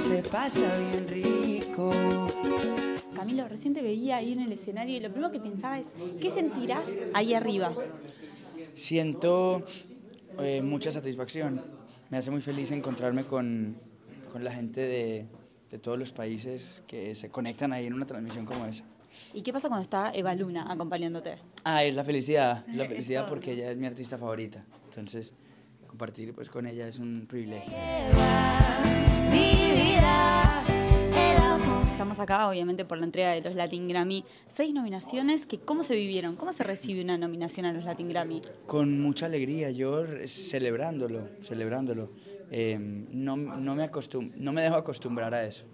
se pasa bien rico. Camilo, recién te veía ahí en el escenario y lo primero que pensaba es, ¿qué sentirás ahí arriba? Siento eh, mucha satisfacción. Me hace muy feliz encontrarme con, con la gente de, de todos los países que se conectan ahí en una transmisión como esa. ¿Y qué pasa cuando está Eva Luna acompañándote? Ah, es la felicidad, es la felicidad porque ella es mi artista favorita. Entonces, compartir pues con ella es un privilegio. Acá, obviamente, por la entrega de los Latin Grammy. Seis nominaciones, que ¿cómo se vivieron? ¿Cómo se recibe una nominación a los Latin Grammy? Con mucha alegría, yo celebrándolo, celebrándolo. Eh, no, no, me acostum no me dejo acostumbrar a eso.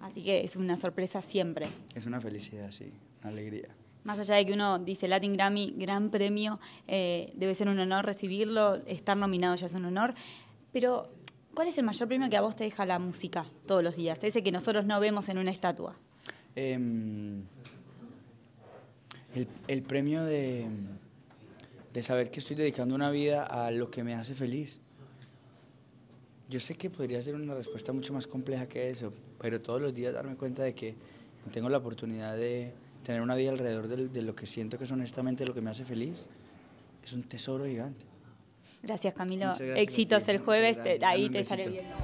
Así que es una sorpresa siempre. Es una felicidad, sí, una alegría. Más allá de que uno dice Latin Grammy, gran premio, eh, debe ser un honor recibirlo, estar nominado ya es un honor, pero ¿cuál es el mayor premio que a vos te deja la música todos los días? Ese que nosotros no vemos en una estatua. Eh, el, el, premio de, de saber que estoy dedicando una vida a lo que me hace feliz. Yo sé que podría ser una respuesta mucho más compleja que eso, pero todos los días darme cuenta de que tengo la oportunidad de tener una vida alrededor de, de, lo que siento que es honestamente lo que me hace feliz, es un tesoro gigante. Gracias Camilo, gracias éxitos el jueves, te, ahí te estaré viendo.